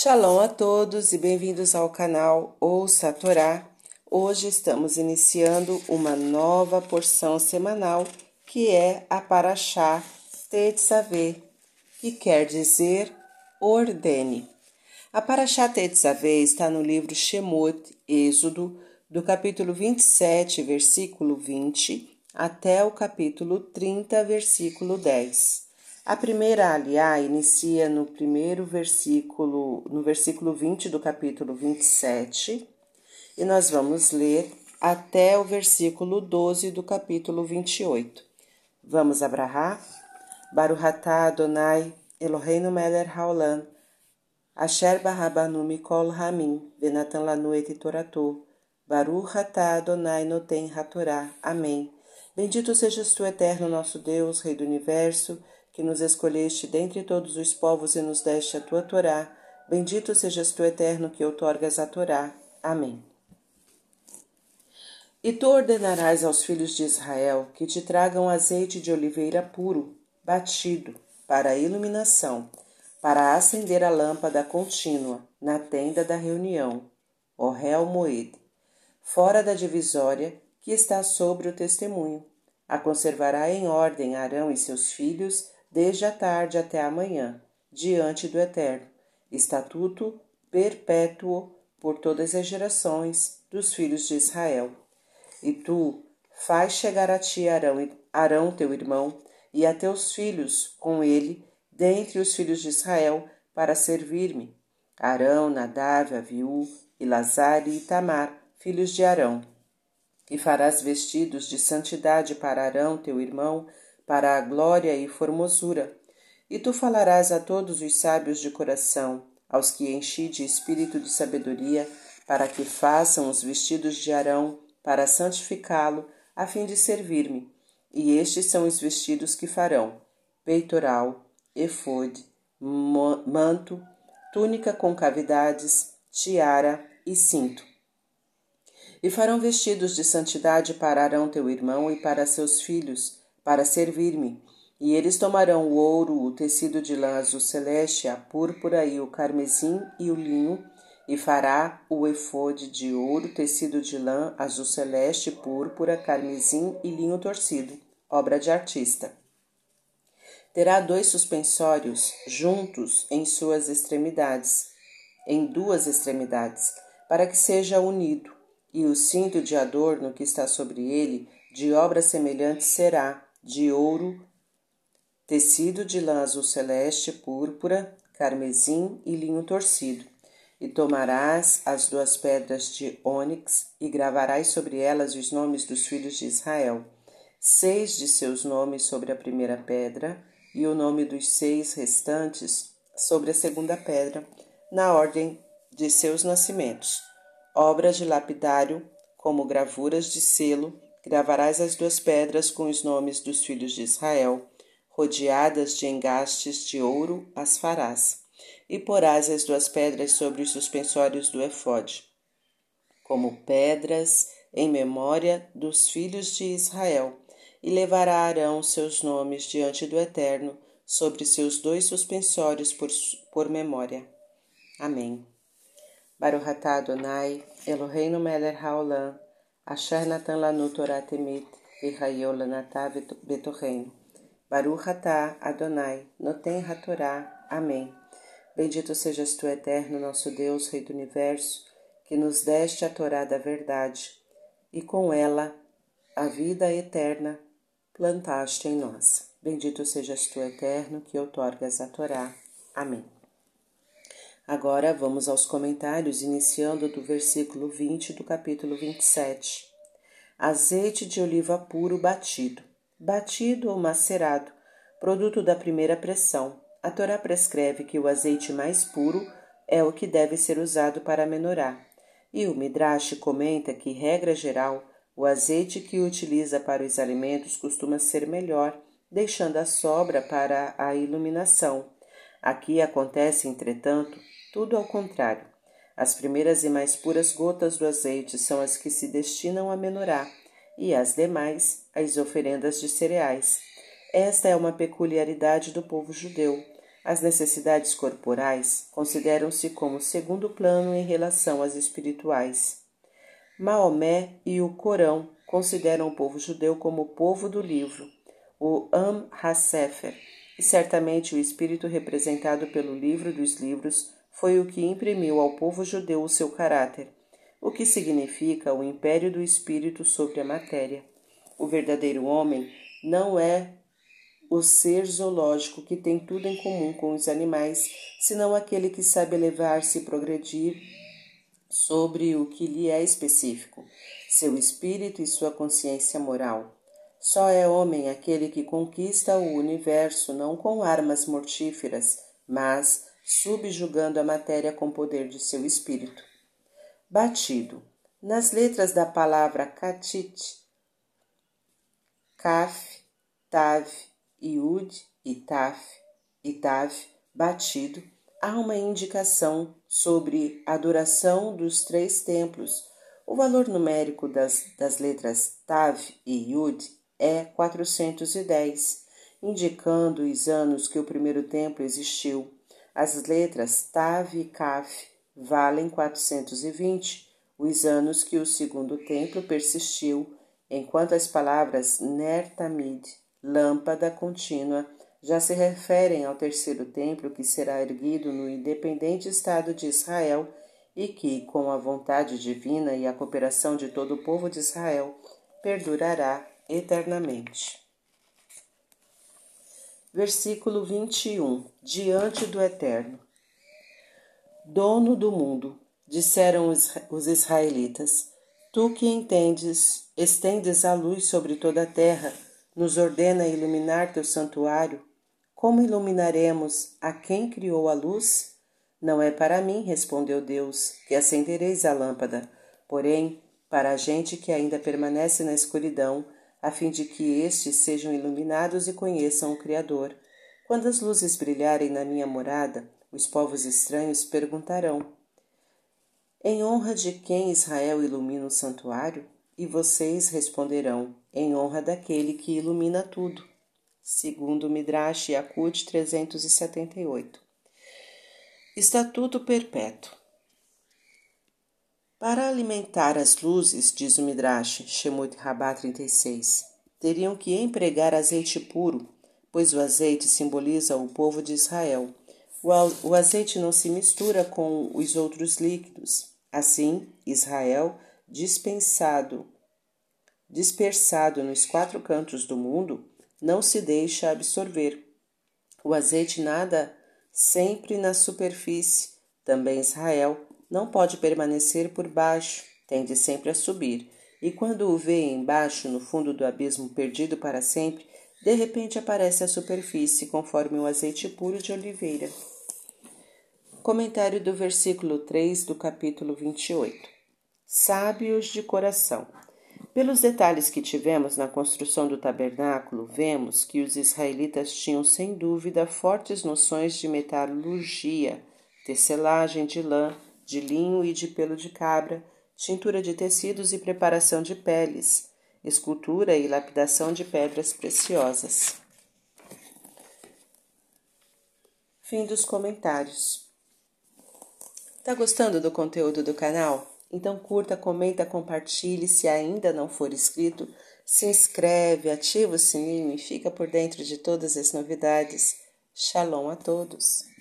Shalom a todos e bem-vindos ao canal Ouça a Torá. Hoje estamos iniciando uma nova porção semanal que é a Paraxá Tetzaveh, que quer dizer ordene. A Paraxá Tetzaveh está no livro Shemot, Êxodo, do capítulo 27, versículo 20, até o capítulo 30, versículo 10. A primeira aliá inicia no primeiro versículo, no versículo 20 do capítulo 27, e nós vamos ler até o versículo 12 do capítulo 28. Vamos abrahar? Baruhatá Adonai, Eloheinu Meler Haolam, Asher Barabanu Mikol Ramin, Venatan Lanu Et Toratou, Baruhatá Adonai Noten Hatorá. Amém. Bendito sejas tu, eterno nosso Deus, Rei do Universo, que nos escolheste dentre todos os povos e nos deste a tua Torá. Bendito sejas tu, eterno, que outorgas a Torá. Amém. E tu ordenarás aos filhos de Israel que te tragam azeite de oliveira puro, batido, para a iluminação, para acender a lâmpada contínua na tenda da reunião, o réu Moed, fora da divisória que está sobre o testemunho. A conservará em ordem Arão e seus filhos desde a tarde até a manhã, diante do Eterno, estatuto perpétuo por todas as gerações dos filhos de Israel. E tu faz chegar a ti Arão, Arão teu irmão, e a teus filhos com ele, dentre os filhos de Israel, para servir-me. Arão, Nadav, Aviú, Elazar e Tamar, filhos de Arão. E farás vestidos de santidade para Arão, teu irmão, para a glória e formosura. E tu falarás a todos os sábios de coração, aos que enchi de espírito de sabedoria, para que façam os vestidos de Arão, para santificá-lo, a fim de servir-me. E estes são os vestidos que farão: peitoral, efode, manto, túnica com cavidades, tiara e cinto. E farão vestidos de santidade para Arão teu irmão e para seus filhos, para servir-me. E eles tomarão o ouro, o tecido de lã azul celeste, a púrpura e o carmesim e o linho, e fará o efode de ouro, tecido de lã azul celeste, púrpura, carmesim e linho torcido, obra de artista. Terá dois suspensórios juntos em suas extremidades, em duas extremidades, para que seja unido, e o cinto de adorno que está sobre ele, de obra semelhante será, de ouro, tecido de lã azul celeste, púrpura, carmesim e linho torcido. E tomarás as duas pedras de ônix e gravarás sobre elas os nomes dos filhos de Israel, seis de seus nomes sobre a primeira pedra e o nome dos seis restantes sobre a segunda pedra, na ordem de seus nascimentos. Obras de lapidário, como gravuras de selo, Gravarás as duas pedras com os nomes dos filhos de Israel, rodeadas de engastes de ouro as farás, e porás as duas pedras sobre os suspensórios do efode, como pedras em memória dos filhos de Israel, e levará Arão seus nomes diante do Eterno sobre seus dois suspensórios por, por memória. Amém. Baruch Adonai, Eloheinu melech haolam, Asher Natan Lanu Torah Temit, Vihayol Lanatá Betorreino. Baruch Atá Adonai. Amém. Bendito sejas tu, eterno, nosso Deus, Rei do Universo, que nos deste a Torá da verdade, e com ela a vida eterna plantaste em nós. Bendito sejas tu, eterno, que outorgas a Torá. Amém. Agora vamos aos comentários, iniciando do versículo 20 do capítulo 27. Azeite de oliva puro batido, batido ou macerado, produto da primeira pressão. A Torá prescreve que o azeite mais puro é o que deve ser usado para menorar. E o Midrash comenta que, regra geral, o azeite que utiliza para os alimentos costuma ser melhor, deixando a sobra para a iluminação. Aqui acontece, entretanto, tudo ao contrário. As primeiras e mais puras gotas do azeite são as que se destinam a menorar, e as demais, as oferendas de cereais. Esta é uma peculiaridade do povo judeu. As necessidades corporais consideram-se como segundo plano em relação às espirituais. Maomé e o Corão consideram o povo judeu como o povo do livro, o Am HaSefer, e certamente o espírito representado pelo livro dos livros foi o que imprimiu ao povo judeu o seu caráter, o que significa o império do espírito sobre a matéria. O verdadeiro homem não é o ser zoológico que tem tudo em comum com os animais, senão aquele que sabe elevar-se e progredir sobre o que lhe é específico, seu espírito e sua consciência moral. Só é homem aquele que conquista o universo não com armas mortíferas, mas subjugando a matéria com o poder de seu espírito. Batido. Nas letras da palavra katit, kaf, tav, iud e taf, e tav, batido, há uma indicação sobre a duração dos três templos. O valor numérico das, das letras tav e yud é 410, indicando os anos que o primeiro templo existiu. As letras Tav e Kaf valem 420, os anos que o segundo templo persistiu, enquanto as palavras Ner Tamid, lâmpada contínua, já se referem ao terceiro templo que será erguido no independente Estado de Israel e que, com a vontade divina e a cooperação de todo o povo de Israel, perdurará eternamente. Versículo 21 Diante do Eterno Dono do mundo, disseram os israelitas, tu que entendes, estendes a luz sobre toda a terra, nos ordena iluminar teu santuário. Como iluminaremos a quem criou a luz? Não é para mim, respondeu Deus, que acendereis a lâmpada, porém, para a gente que ainda permanece na escuridão, a fim de que estes sejam iluminados e conheçam o Criador. Quando as luzes brilharem na minha morada, os povos estranhos perguntarão: Em honra de quem Israel ilumina o santuário? E vocês responderão: Em honra daquele que ilumina tudo. Segundo Midrash Yakut 378. Estatuto Perpétuo para alimentar as luzes, diz o Midrash, Shemot Rabá 36, teriam que empregar azeite puro, pois o azeite simboliza o povo de Israel. O azeite não se mistura com os outros líquidos. Assim, Israel, dispensado, dispersado nos quatro cantos do mundo, não se deixa absorver. O azeite nada sempre na superfície. Também Israel não pode permanecer por baixo, tende sempre a subir, e quando o vê embaixo, no fundo do abismo perdido para sempre, de repente aparece à superfície, conforme o azeite puro de oliveira. Comentário do versículo 3 do capítulo 28. Sábios de coração. Pelos detalhes que tivemos na construção do tabernáculo, vemos que os israelitas tinham sem dúvida fortes noções de metalurgia, tecelagem de lã, de linho e de pelo de cabra, tintura de tecidos e preparação de peles, escultura e lapidação de pedras preciosas. Fim dos comentários. Tá gostando do conteúdo do canal? Então curta, comenta, compartilhe. Se ainda não for inscrito, se inscreve, ativa o sininho e fica por dentro de todas as novidades. Shalom a todos!